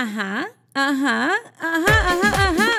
Ajá, ajá, ajá, ajá, ajá.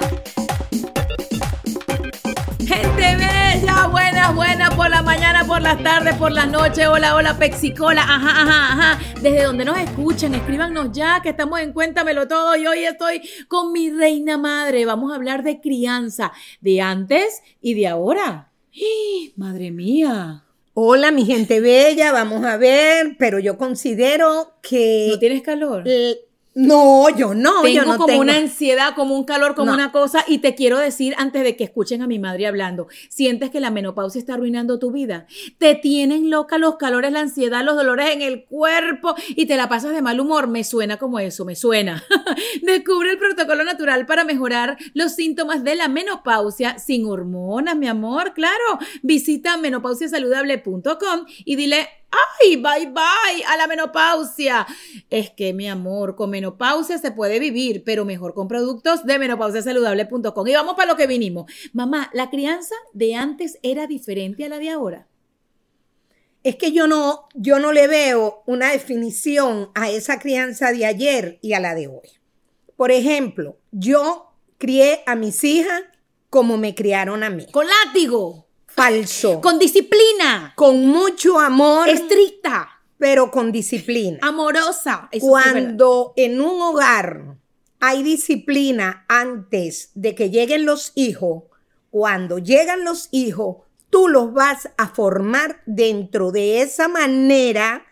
Gente bella, buenas, buenas por la mañana, por las tardes, por las noches. Hola, hola, Pexicola. Ajá, ajá, ajá. Desde donde nos escuchan, escríbanos ya que estamos en Cuéntamelo Todo. Y hoy estoy con mi reina madre. Vamos a hablar de crianza, de antes y de ahora. ¡Ih! Madre mía. Hola, mi gente bella, vamos a ver, pero yo considero que... ¿No tienes calor? l- No, yo no, tengo yo no como tengo. una ansiedad, como un calor, como No. una cosa. Y te quiero decir, antes de que escuchen a mi madre hablando, ¿sientes que la menopausia está arruinando tu vida? Te tienen loca los calores, la ansiedad, los dolores en el cuerpo y te la pasas de mal humor. Me suena como eso, me suena. Descubre el protocolo natural para mejorar los síntomas de la menopausia sin hormonas, mi amor. Claro, visita menopausiasaludable.com y dile ¡Ay, bye bye a la menopausia! Es que, mi amor, con menopausia se puede vivir, pero mejor con productos de menopausiasaludable.com. Y vamos para lo que vinimos. Mamá, ¿la crianza de antes era diferente a la de ahora? Es que yo no, yo no le veo una definición a esa crianza de ayer y a la de hoy. Por ejemplo, yo crié a mis hijas como me criaron a mí. Con látigo, Falso. con disciplina, Con mucho amor, estricta, pero con disciplina. amorosa. Eso sí. Cuando en un hogar hay disciplina antes de que lleguen los hijos, cuando llegan los hijos, tú los vas a formar dentro de esa manera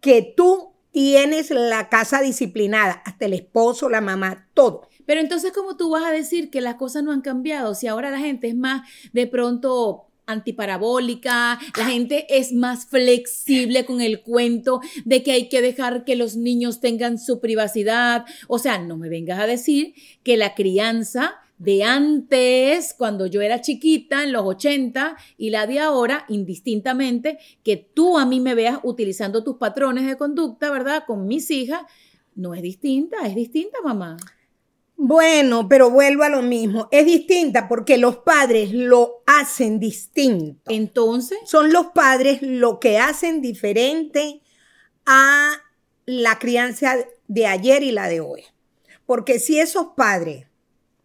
que tú tienes la casa disciplinada, hasta el esposo, la mamá, todo. Pero entonces, ¿cómo tú vas a decir que las cosas no han cambiado si ahora la gente es más de pronto antiparabólica, la gente es más flexible con el cuento de que hay que dejar que los niños tengan su privacidad? O sea, no me vengas a decir que la crianza de antes, cuando yo era chiquita, en los 80, y la de ahora, indistintamente, que tú a mí me veas utilizando tus patrones de conducta, ¿verdad? Con mis hijas, no es distinta, es distinta, mamá. Bueno, pero vuelvo a lo mismo. Es distinta porque los padres lo hacen distinto. Entonces, Son los padres lo que hacen diferente a la crianza de ayer y la de hoy. Porque si esos padres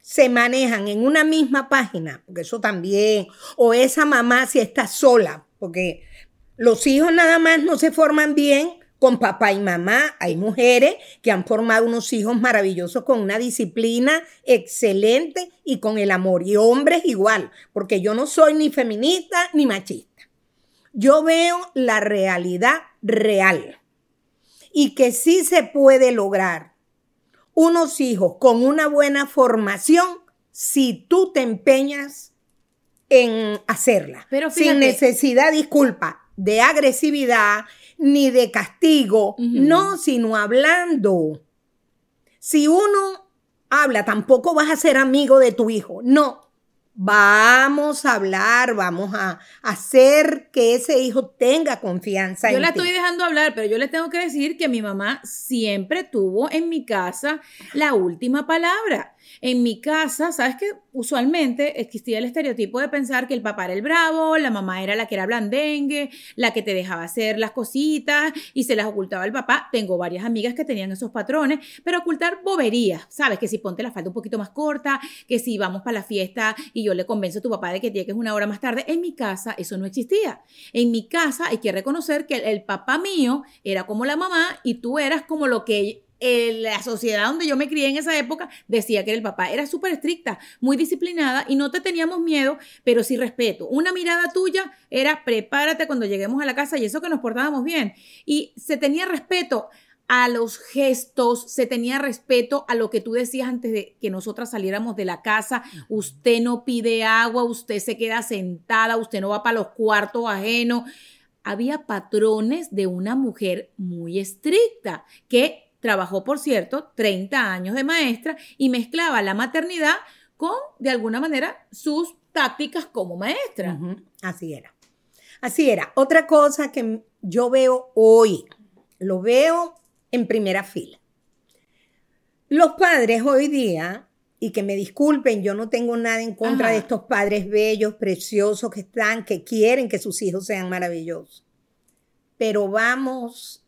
se manejan en una misma página, porque eso también, o esa mamá si está sola, porque los hijos nada más no se forman bien con papá y mamá. Hay mujeres que han formado unos hijos maravillosos con una disciplina excelente y con el amor. Y hombres igual, porque yo no soy ni feminista ni machista. Yo veo la realidad real y que sí se puede lograr unos hijos con una buena formación si tú te empeñas en hacerla. Pero sin necesidad, disculpa, de agresividad ni de castigo, no, sino hablando. Si uno habla, tampoco vas a ser amigo de tu hijo, no. Vamos a hablar, vamos a hacer que ese hijo tenga confianza yo en la ti. estoy dejando hablar, pero yo les tengo que decir que mi mamá siempre tuvo en mi casa la última palabra. En mi casa, ¿sabes que Usualmente existía el estereotipo de pensar que el papá era el bravo, la mamá era la que era blandengue, la que te dejaba hacer las cositas y se las ocultaba el papá. Tengo varias amigas que tenían esos patrones, pero ocultar boberías, ¿sabes? Que si ponte la falda un poquito más corta, que si vamos para la fiesta y yo le convenzo a tu papá de que llegues una hora más tarde. En mi casa eso no existía. En mi casa hay que reconocer que el, el papá mío era como la mamá y tú eras como lo que la sociedad donde yo me crié en esa época decía que era el papá. Era súper estricta, muy disciplinada y no te teníamos miedo, pero sí respeto. Una mirada tuya era prepárate cuando lleguemos a la casa y eso que nos portábamos bien. Y se tenía respeto a los gestos, se tenía respeto a lo que tú decías antes de que nosotras saliéramos de la casa. Usted no pide agua, usted se queda sentada, usted no va para los cuartos ajenos. Había patrones de una mujer muy estricta que trabajó, por cierto, 30 años de maestra y mezclaba la maternidad con, de alguna manera, sus tácticas como maestra. Así era. Así era. Otra cosa que yo veo hoy, lo veo en primera fila. Los padres hoy día, y que me disculpen, yo no tengo nada en contra Ajá. de estos padres bellos, preciosos que están, que quieren que sus hijos sean maravillosos. Pero vamos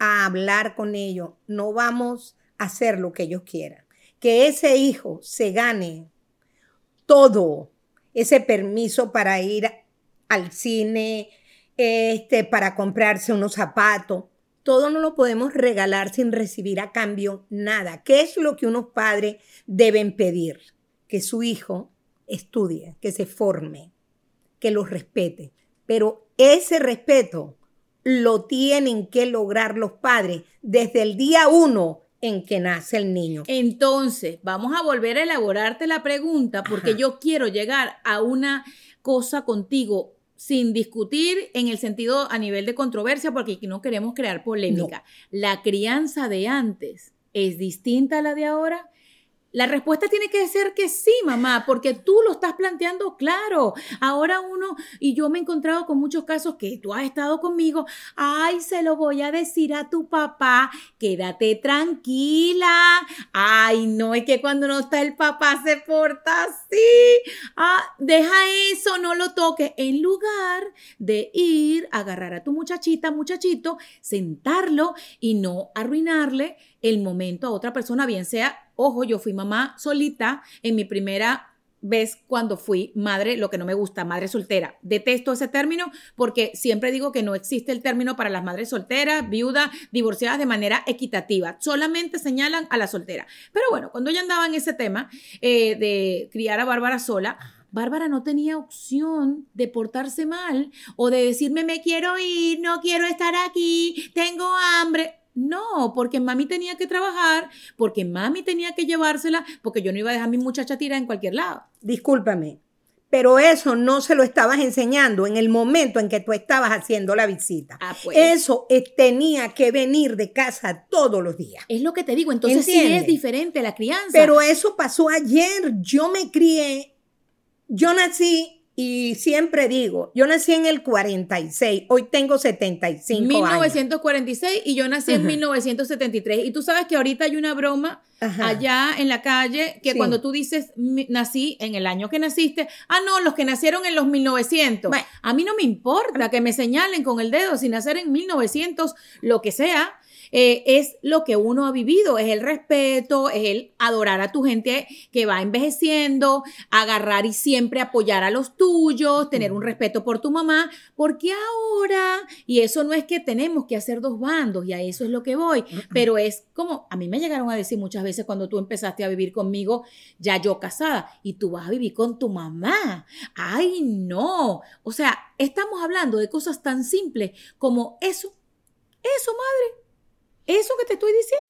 a hablar con ellos, no vamos hacer lo que ellos quieran. Que ese hijo se gane todo, ese permiso para ir al cine, este, para comprarse unos zapatos. Todo no lo podemos regalar sin recibir a cambio nada. ¿Qué es lo que unos padres deben pedir? Que su hijo estudie, que se forme, que los respete. Pero ese respeto lo tienen que lograr los padres desde el día uno en que nace el niño. Entonces, vamos a volver a elaborarte la pregunta porque yo quiero llegar a una cosa contigo sin discutir en el sentido a nivel de controversia porque no queremos crear polémica. La crianza de antes es distinta a la de ahora. La respuesta tiene que ser que sí, mamá, porque tú lo estás planteando claro. Ahora uno, y yo me he encontrado con muchos casos que tú has estado conmigo, ay, se lo voy a decir a tu papá, quédate tranquila. Ay, no, es que cuando no está el papá se porta así. Ah, deja eso, no lo toques. En lugar de ir, agarrar a tu muchachita, muchachito, sentarlo y no arruinarle el momento a otra persona, bien sea, ojo, yo fui mamá solita en mi primera vez cuando fui madre, lo que no me gusta, madre soltera. Detesto ese término porque siempre digo que no existe el término para las madres solteras, viudas, divorciadas de manera equitativa. Solamente señalan a la soltera. Pero bueno, cuando ella andaba en ese tema eh, de criar a Bárbara sola, Bárbara no tenía opción de portarse mal o de decirme me quiero ir, no quiero estar aquí, tengo hambre. No, porque mami tenía que trabajar, porque mami tenía que llevársela, porque yo no iba a dejar a mi muchacha tirada en cualquier lado. Discúlpame, pero eso no se lo estabas enseñando en el momento en que tú estabas haciendo la visita. Ah, pues. Eso eh, tenía que venir de casa todos los días. Es lo que te digo, entonces sí es diferente la crianza. Pero eso pasó ayer. Yo me crié, yo nací y siempre digo, yo nací en el 46, hoy tengo 75 años. 1946 y yo nací en 1973. Y tú sabes que ahorita hay una broma Ajá. allá en la calle que Sí. cuando tú dices "Mi- nací en el año que naciste, ah, no, los que nacieron en los 1900. Bueno. A mí no me importa que me señalen con el dedo si nacer en 1900, lo que sea. Eh, es lo que uno ha vivido, es el respeto, es el adorar a tu gente que va envejeciendo, agarrar y siempre apoyar a los tuyos, tener un respeto por tu mamá, porque ahora, y eso no es que tenemos que hacer dos bandos, y a eso es lo que voy, pero es como, a mí me llegaron a decir muchas veces cuando tú empezaste a vivir conmigo, ya yo casada, y tú vas a vivir con tu mamá. Ay, no. O sea, estamos hablando de cosas tan simples como eso, eso, madre, eso que te estoy diciendo.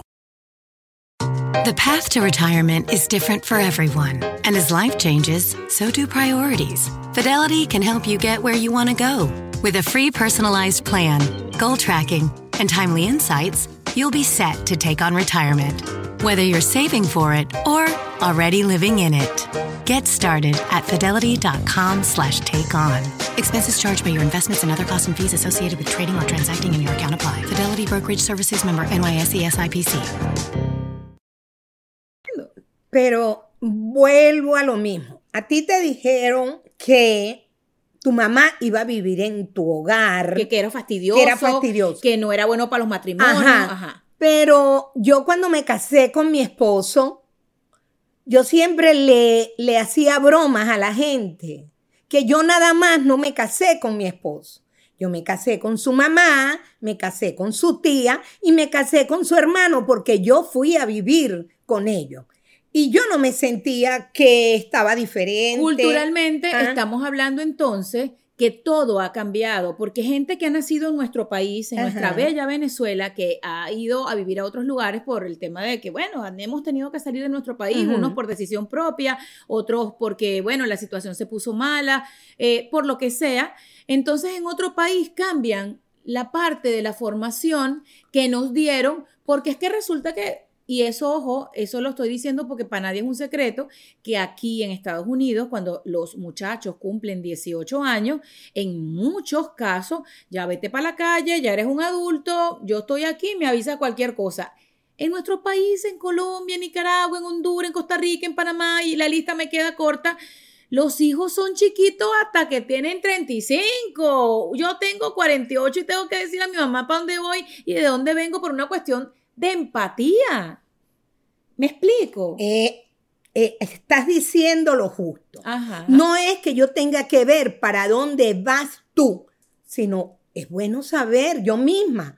The path to retirement is different for everyone. And as life changes, so do priorities. Fidelity can help you get where you want to go. With a free personalized plan, goal tracking, and timely insights, you'll be set to take on retirement. Whether you're saving for it or already living in it. Get started at fidelity.com slash take on. Expenses charged by your investments and other costs and fees associated with trading or transacting in your account apply. Fidelity Brokerage Services member NYSE SIPC. Pero vuelvo a lo mismo. A ti te dijeron que tu mamá iba a vivir en tu hogar. Que, que era fastidioso. Que era fastidioso. Que no era bueno para los matrimonios. Ajá. Ajá. Pero yo cuando me casé con mi esposo, yo siempre le, le hacía bromas a la gente. Que yo nada más no me casé con mi esposo. Yo me casé con su mamá, me casé con su tía y me casé con su hermano porque yo fui a vivir con ellos. Y yo no me sentía que estaba diferente. Culturalmente Ah. estamos hablando entonces que todo ha cambiado, porque gente que ha nacido en nuestro país, en Ajá. nuestra bella Venezuela, que ha ido a vivir a otros lugares por el tema de que, bueno, hemos tenido que salir de nuestro país, unos por decisión propia, otros porque, bueno, la situación se puso mala, eh, por lo que sea. Entonces en otro país cambian la parte de la formación que nos dieron, porque es que resulta que Y eso, ojo, eso lo estoy diciendo porque para nadie es un secreto que aquí en Estados Unidos, cuando los muchachos cumplen 18 años, en muchos casos, ya vete para la calle, ya eres un adulto, yo estoy aquí, me avisa cualquier cosa. En nuestro país, en Colombia, en Nicaragua, en Honduras, en Costa Rica, en Panamá, y la lista me queda corta, los hijos son chiquitos hasta que tienen 35. Yo tengo 48 y tengo que decir a mi mamá para dónde voy y de dónde vengo por una cuestión de empatía. ¿Me explico? Eh, eh, estás diciendo lo justo. Ajá. No es que yo tenga que ver para dónde vas tú, sino es bueno saber yo misma.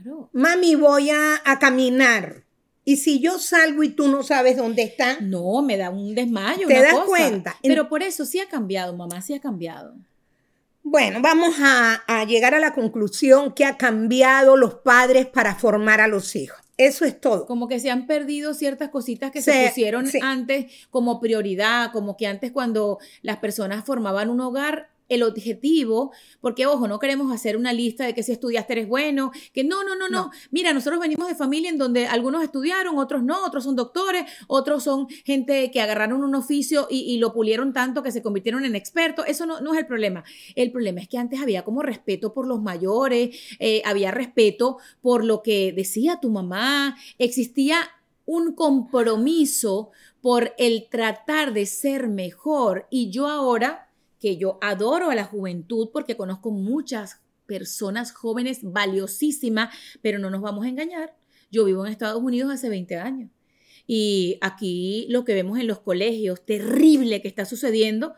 Claro. Mami, voy a, a caminar. Y si yo salgo y tú no sabes dónde está, No, me da un desmayo. ¿Te una das cosa. cuenta? Pero por eso sí ha cambiado, mamá, sí ha cambiado. bueno, vamos a, a llegar a la conclusión que ha cambiado los padres para formar a los hijos. Eso es todo. Como que se han perdido ciertas cositas que se pusieron sí. antes como prioridad, como que antes cuando las personas formaban un hogar, el objetivo, porque ojo, no queremos hacer una lista de que si estudiaste eres bueno, que no, no, no, no. Mira, nosotros venimos de familia en donde algunos estudiaron, otros no, otros son doctores, otros son gente que agarraron un oficio y, y lo pulieron tanto que se convirtieron en expertos. Eso no, no es el problema. El problema es que antes había como respeto por los mayores, eh, había respeto por lo que decía tu mamá, existía un compromiso por el tratar de ser mejor. Y yo ahora, que yo adoro a la juventud porque conozco muchas personas jóvenes valiosísimas, pero no nos vamos a engañar. Yo vivo en Estados Unidos hace 20 años. Y aquí lo que vemos en los colegios, terrible que está sucediendo,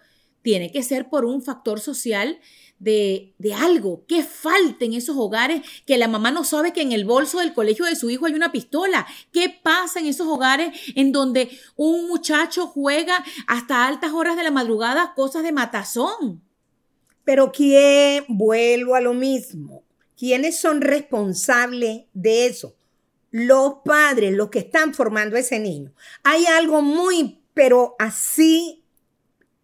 tiene que ser por un factor social de, de algo. ¿Qué falta en esos hogares que la mamá no sabe que en el bolso del colegio de su hijo hay una pistola? ¿Qué pasa en esos hogares en donde un muchacho juega hasta altas horas de la madrugada cosas de matazón? Pero ¿quién, vuelvo a lo mismo, quiénes son responsables de eso? Los padres, los que están formando a ese niño. Hay algo muy, pero así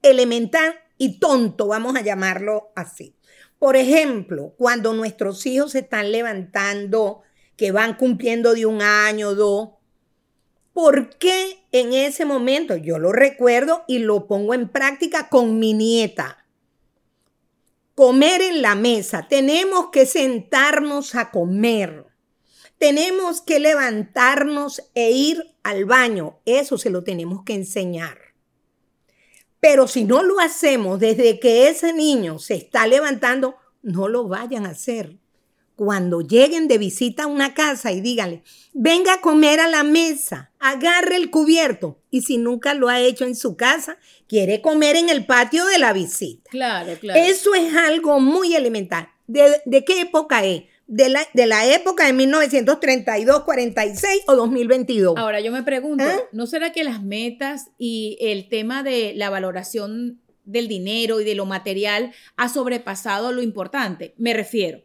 elemental y tonto, vamos a llamarlo así. Por ejemplo, cuando nuestros hijos se están levantando, que van cumpliendo de un año, dos, ¿por qué en ese momento? Yo lo recuerdo y lo pongo en práctica con mi nieta comer en la mesa, tenemos que sentarnos a comer, tenemos que levantarnos e ir al baño, eso se lo tenemos que enseñar. Pero si no lo hacemos desde que ese niño se está levantando, no lo vayan a hacer. Cuando lleguen de visita a una casa y díganle, venga a comer a la mesa, agarre el cubierto. Y si nunca lo ha hecho en su casa, quiere comer en el patio de la visita. Claro, claro. Eso es algo muy elemental. ¿De, de qué época es? ¿De la, ¿De la época de 1932, 46 o 2022? Ahora yo me pregunto, ¿Ah? ¿no será que las metas y el tema de la valoración del dinero y de lo material ha sobrepasado lo importante? Me refiero.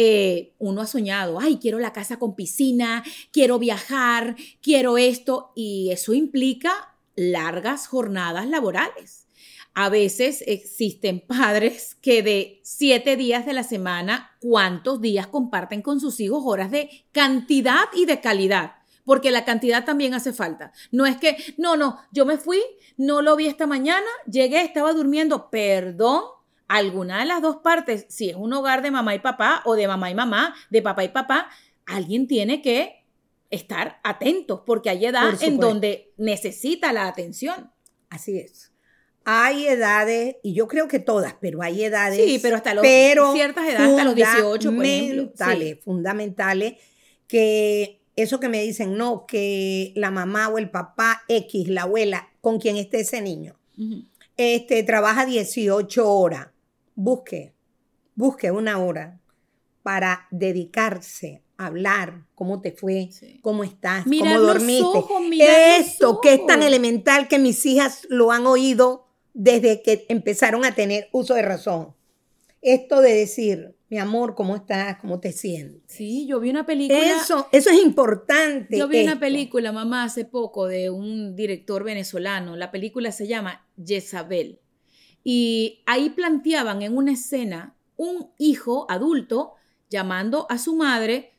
eh, uno ha soñado, ay, quiero la casa con piscina, quiero viajar, quiero esto, y eso implica largas jornadas laborales. A veces existen padres que de siete días de la semana, ¿cuántos días comparten con sus hijos horas de cantidad y de calidad? Porque la cantidad también hace falta. No es que, no, no, yo me fui, no lo vi esta mañana, llegué, estaba durmiendo, perdón, alguna de las dos partes, si es un hogar de mamá y papá o de mamá y mamá, de papá y papá, alguien tiene que estar atentos porque hay edad en donde necesita la atención. Así es. Hay edades, y yo creo que todas, pero hay edades. Sí, pero hasta los- ciertas edades, hasta los 18, por ejemplo. fundamentales, Sí. fundamentales, que eso que me dicen, no, que la mamá o el papá X, la abuela, con quien esté ese niño, este, trabaja 18 horas. Busque, busque una hora para dedicarse a hablar cómo te fue, Sí. cómo estás, Mirar cómo dormiste. ojos, Esto que es tan elemental que mis hijas lo han oído desde que empezaron a tener uso de razón. Esto de decir, mi amor, ¿cómo estás? ¿Cómo te sientes? Sí, yo vi una película. Eso, eso es importante. Yo vi una película, mamá, hace poco de un director venezolano. La película se llama Jezabel. Y ahí planteaban en una escena un hijo adulto llamando a su madre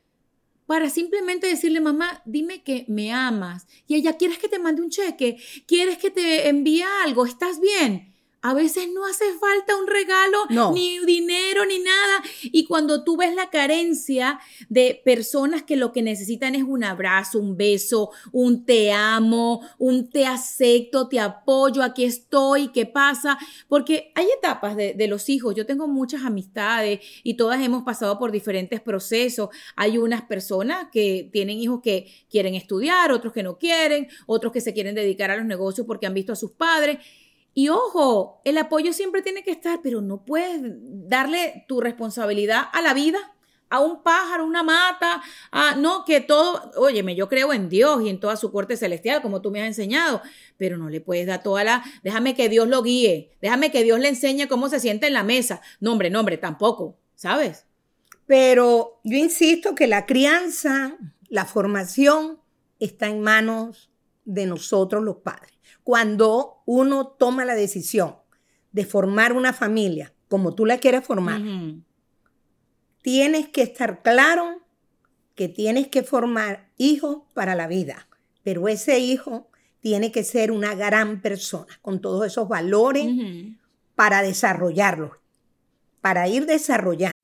para simplemente decirle, mamá, dime que me amas. Y ella, ¿quieres que te mande un cheque? ¿Quieres que te envíe algo? ¿Estás bien? A veces no hace falta un regalo, No. ni dinero, ni nada. Y cuando tú ves la carencia de personas que lo que necesitan es un abrazo, un beso, un te amo, un te acepto, te apoyo, aquí estoy, ¿qué pasa? Porque hay etapas de, de los hijos. Yo tengo muchas amistades y todas hemos pasado por diferentes procesos. Hay unas personas que tienen hijos que quieren estudiar, otros que no quieren, otros que se quieren dedicar a los negocios porque han visto a sus padres. Y ojo, el apoyo siempre tiene que estar, pero no puedes darle tu responsabilidad a la vida, a un pájaro, una mata, a, no, que todo, óyeme, yo creo en Dios y en toda su corte celestial, como tú me has enseñado, pero no le puedes dar toda la, déjame que Dios lo guíe, déjame que Dios le enseñe cómo se siente en la mesa. No, hombre, no, hombre, tampoco, ¿sabes? Pero yo insisto que la crianza, la formación está en manos de nosotros los padres. Cuando uno toma la decisión de formar una familia como tú la quieres formar, tienes que estar claro que tienes que formar hijos para la vida, pero ese hijo tiene que ser una gran persona con todos esos valores para desarrollarlos, para ir desarrollando.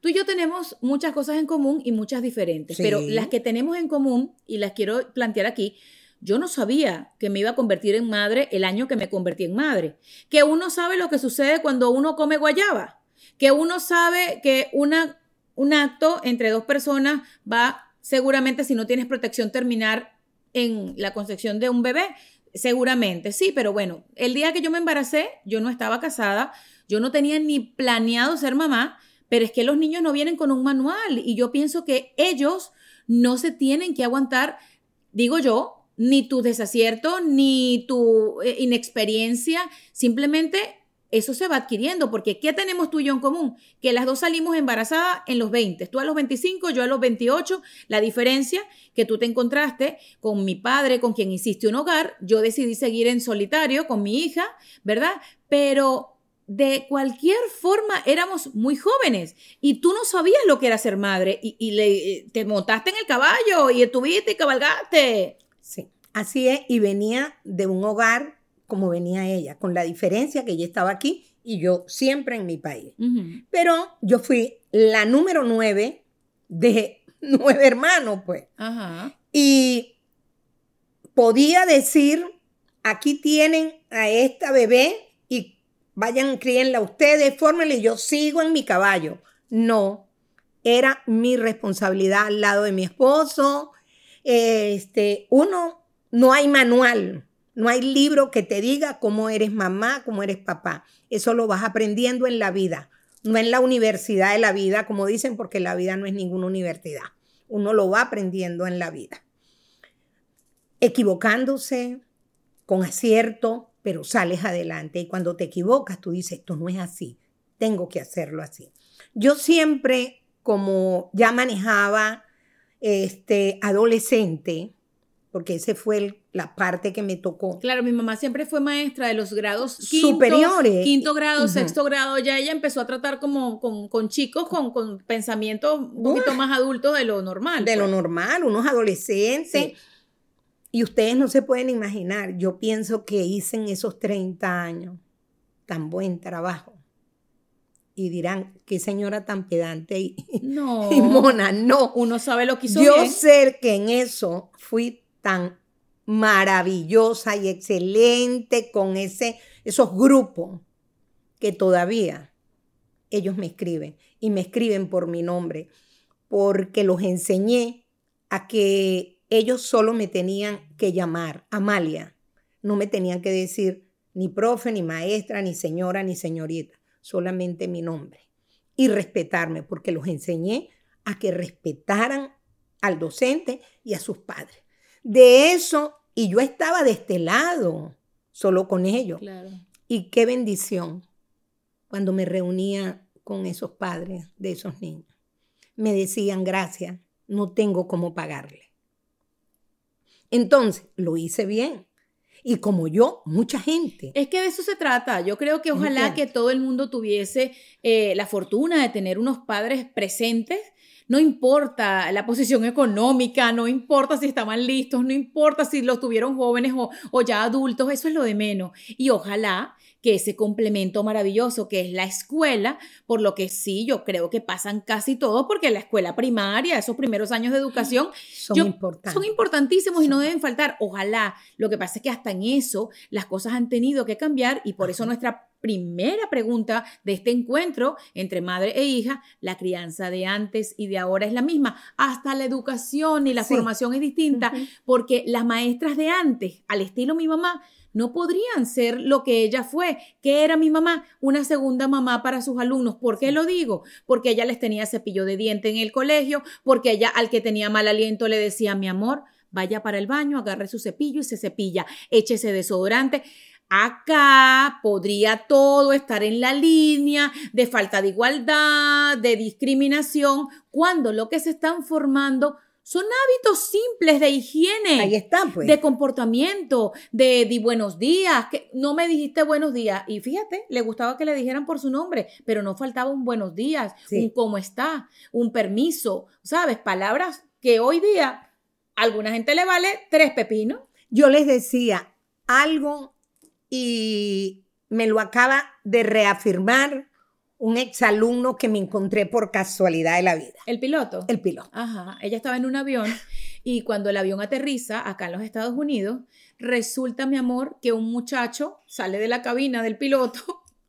Tú y yo tenemos muchas cosas en común y muchas diferentes, Sí. pero las que tenemos en común y las quiero plantear aquí, yo no sabía que me iba a convertir en madre el año que me convertí en madre, que uno sabe lo que sucede cuando uno come guayaba, que uno sabe que una, un acto entre dos personas va seguramente si no tienes protección terminar en la concepción de un bebé, seguramente, sí, pero bueno, el día que yo me embaracé, yo no estaba casada, yo no tenía ni planeado ser mamá, pero es que los niños no vienen con un manual y yo pienso que ellos no se tienen que aguantar, digo yo, ni tu desacierto, ni tu eh, inexperiencia, simplemente eso se va adquiriendo, porque ¿qué tenemos tú y yo en común? Que las dos salimos embarazadas en los 20, tú a los 25, yo a los 28, la diferencia que tú te encontraste con mi padre, con quien hiciste un hogar, yo decidí seguir en solitario con mi hija, ¿verdad? Pero de cualquier forma éramos muy jóvenes y tú no sabías lo que era ser madre y, y le, te montaste en el caballo y estuviste y cabalgaste. Sí, así es, y venía de un hogar como venía ella, con la diferencia que ella estaba aquí y yo siempre en mi país. Pero yo fui la número nueve de nueve hermanos, pues. Ajá. Y podía decir, aquí tienen a esta bebé vayan, críenla ustedes, fórmenla y yo sigo en mi caballo. No, era mi responsabilidad al lado de mi esposo. Este, uno, no hay manual, no hay libro que te diga cómo eres mamá, cómo eres papá. Eso lo vas aprendiendo en la vida, no en la universidad de la vida, como dicen, porque la vida no es ninguna universidad. Uno lo va aprendiendo en la vida. Equivocándose, con acierto, pero sales adelante. Y cuando te equivocas, tú dices, esto no es así, tengo que hacerlo así. Yo siempre, como ya manejaba este adolescente, porque ese fue el- la parte que me tocó. Claro, mi mamá siempre fue maestra de los grados quinto, Superiores. Quinto grado, sexto grado. Ya ella empezó a tratar como con, con chicos con, con pensamientos un poquito más adultos de lo normal. de lo pues. normal, unos adolescentes. Sí. Y ustedes no se pueden imaginar, yo pienso que hice en esos 30 años tan buen trabajo. y dirán, qué señora tan pedante y, No. y mona. No, Uno sabe lo que hizo yo bien. sé que en eso fui tan maravillosa y excelente con ese, esos grupos que todavía ellos me escriben y me escriben por mi nombre, porque los enseñé a que ellos solo me tenían que llamar Amalia, no me tenían que decir ni profe, ni maestra, ni señora, ni señorita, solamente mi nombre y respetarme, porque los enseñé a que respetaran al docente y a sus padres. De eso, y yo estaba de este lado, solo con ellos. Claro. Y qué bendición cuando me reunía con esos padres de esos niños. Me decían, gracias, no tengo cómo pagarle. Entonces, lo hice bien. Y como yo, mucha gente. Es que de eso se trata. Yo creo que ojalá que todo el mundo tuviese eh, la fortuna de tener unos padres presentes. No importa la posición económica, no importa si estaban listos, no importa si los tuvieron jóvenes o, o ya adultos, eso es lo de menos. Y ojalá que ese complemento maravilloso que es la escuela, por lo que sí, yo creo que pasan casi todos, porque la escuela primaria, esos primeros años de educación, Son yo- importantes. Son importantísimos y no deben faltar. Ojalá. Lo que pasa es que hasta en eso las cosas han tenido que cambiar y por eso nuestra primera pregunta de este encuentro entre madre e hija, la crianza de antes y de ahora es la misma. Hasta la educación y la Sí. formación es distinta porque las maestras de antes, al estilo mi mamá, no podrían ser lo que ella fue, que era mi mamá, una segunda mamá para sus alumnos. ¿Por qué lo digo? Porque ella les tenía cepillo de diente en el colegio, porque ella al que tenía mal aliento le decía, mi amor, vaya para el baño, agarre su cepillo y se cepilla, échese desodorante. Acá podría todo estar en la línea de falta de igualdad, de discriminación, cuando lo que se están formando son hábitos simples de higiene Ahí está, pues. de comportamiento, de buenos días, que no me dijiste buenos días. Y fíjate, le gustaba que le dijeran por su nombre, pero no faltaba un buenos días, Sí. un cómo está, un permiso, ¿sabes? Palabras que hoy día a alguna gente le vale tres pepinos. Yo les decía algo y me lo acaba de reafirmar un exalumno que me encontré por casualidad de la vida, El piloto. el piloto. Ajá, ella estaba en un avión y cuando el avión aterriza acá en los Estados Unidos, resulta, mi amor, que un muchacho sale de la cabina del piloto,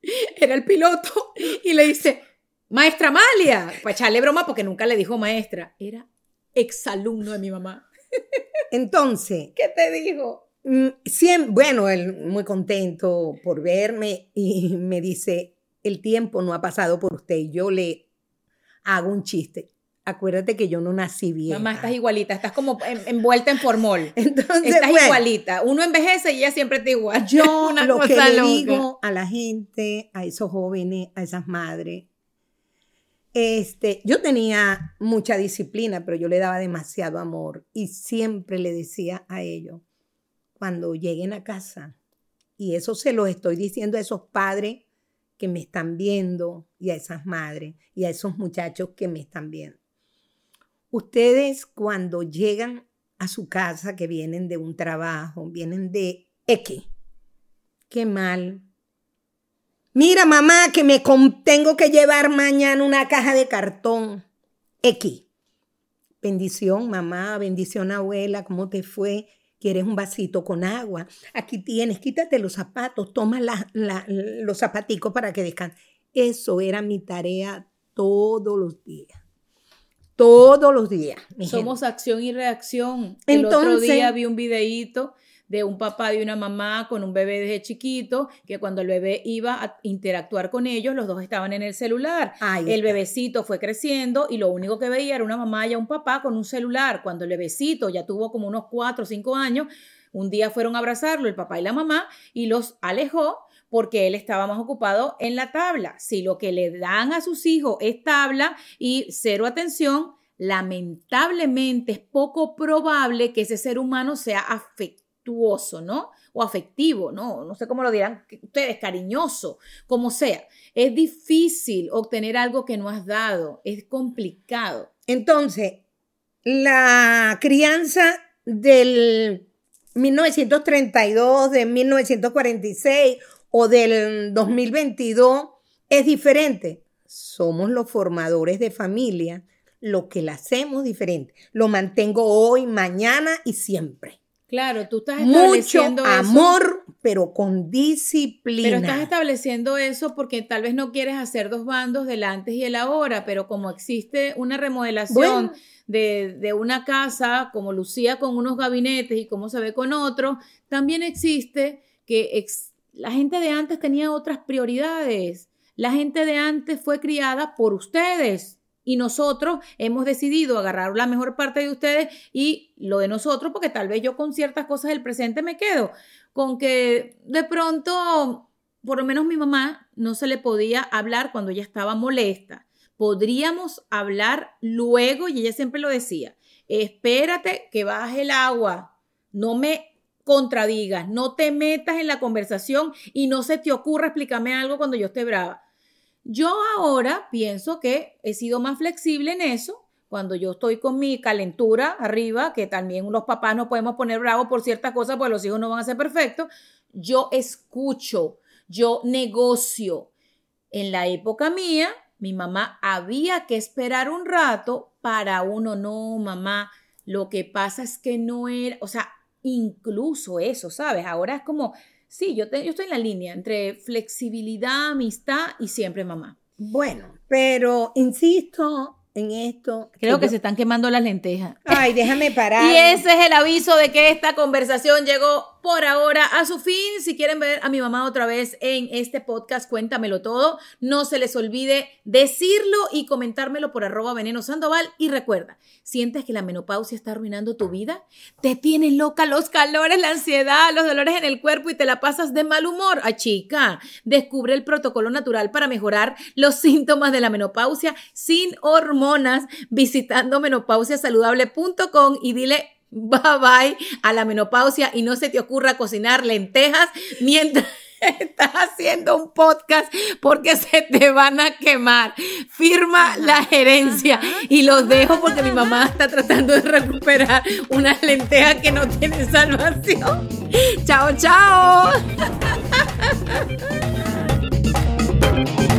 era el piloto, y le dice, maestra Amalia, para echarle broma porque nunca le dijo maestra, era exalumno de mi mamá. Entonces, ¿Qué te dijo? Mm, siem- bueno, él muy contento por verme y me dice, el tiempo no ha pasado por usted y yo le hago un chiste. Acuérdate que yo no nací bien. Mamá, estás igualita, estás como en- envuelta en formol. Entonces, Estás bueno, igualita. Uno envejece y ella siempre está igual. Yo Una lo que le loca. digo a la gente, a esos jóvenes, a esas madres, este, yo tenía mucha disciplina, pero yo le daba demasiado amor y siempre le decía a ellos, cuando lleguen a casa, y eso se lo estoy diciendo a esos padres que me están viendo y a esas madres y a esos muchachos que me están viendo. Ustedes cuando llegan a su casa, que vienen de un trabajo, vienen de X, qué mal. Mira, mamá, que me tengo que llevar mañana una caja de cartón. X. Bendición, mamá, bendición, abuela, ¿cómo te fue? ¿Quieres un vasito con agua? Aquí tienes, quítate los zapatos, toma la- la- los zapaticos para que descanses. Eso era mi tarea todos los días. Todos los días. mi Somos gente. acción y reacción. El otro día vi un videíto de un papá y una mamá con un bebé desde chiquito, que cuando el bebé iba a interactuar con ellos, los dos estaban en el celular. Ahí el está. bebecito fue creciendo y lo único que veía era una mamá y un papá con un celular. Cuando el bebecito ya tuvo como unos cuatro o cinco años, un día fueron a abrazarlo el papá y la mamá y los alejó porque él estaba más ocupado en la tabla. Si lo que le dan a sus hijos es tabla y cero atención, lamentablemente es poco probable que ese ser humano sea ¿no? O afectivo, ¿no? No sé cómo lo dirán ustedes, cariñoso, como sea. Es difícil obtener algo que no has dado, es complicado. Entonces, la crianza del 1932, de 1946 o del 2022 es diferente. somos los formadores de familia, lo que la hacemos diferente. Lo mantengo hoy, mañana y siempre. Claro, tú estás Mucho estableciendo eso. amor, pero con disciplina. Pero estás estableciendo eso porque tal vez no quieres hacer dos bandos del antes y el ahora, pero como existe una remodelación Bueno. de, de una casa, como Lucía con unos gabinetes y cómo se ve con otros, también existe que ex- la gente de antes tenía otras prioridades. La gente de antes fue criada por ustedes. Y nosotros hemos decidido agarrar la mejor parte de ustedes y lo de nosotros, porque tal vez yo con ciertas cosas del presente me quedo con que de pronto, por lo menos mi mamá, no se le podía hablar cuando ella estaba molesta. Podríamos hablar luego y ella siempre lo decía, espérate que baje el agua, no me contradigas, no te metas en la conversación y no se te ocurra explicarme algo cuando yo esté brava. Yo ahora pienso que he sido más flexible en eso. Cuando yo estoy con mi calentura arriba, que también los papás no podemos poner bravos por ciertas cosas, porque los hijos no van a ser perfectos, yo escucho, yo negocio. En la época mía, mi mamá había que esperar un rato para uno, no, mamá, lo que pasa es que no era, o sea, incluso eso, ¿sabes? Ahora es como, sí, yo, te- yo estoy en la línea entre flexibilidad, amistad y siempre mamá. Bueno, pero insisto en esto. Creo que yo- se están quemando las lentejas. Ay, déjame parar. Y ese es el aviso de que esta conversación llegó por ahora a su fin. Si quieren ver a mi mamá otra vez en este podcast, cuéntamelo todo. No se les olvide decirlo y comentármelo por arroba veneno sandoval. Y recuerda, ¿sientes que la menopausia está arruinando tu vida? ¿Te tienen loca los calores, la ansiedad, los dolores en el cuerpo y te la pasas de mal humor? Ah, chica, descubre el protocolo natural para mejorar los síntomas de la menopausia sin hormonas visitando menopausiasaludable.com y dile bye bye a la menopausia y no se te ocurra cocinar lentejas mientras estás haciendo un podcast porque se te van a quemar. Firma la gerencia y los dejo porque mi mamá está tratando de recuperar unas lentejas que no tienen salvación. Chao, chao.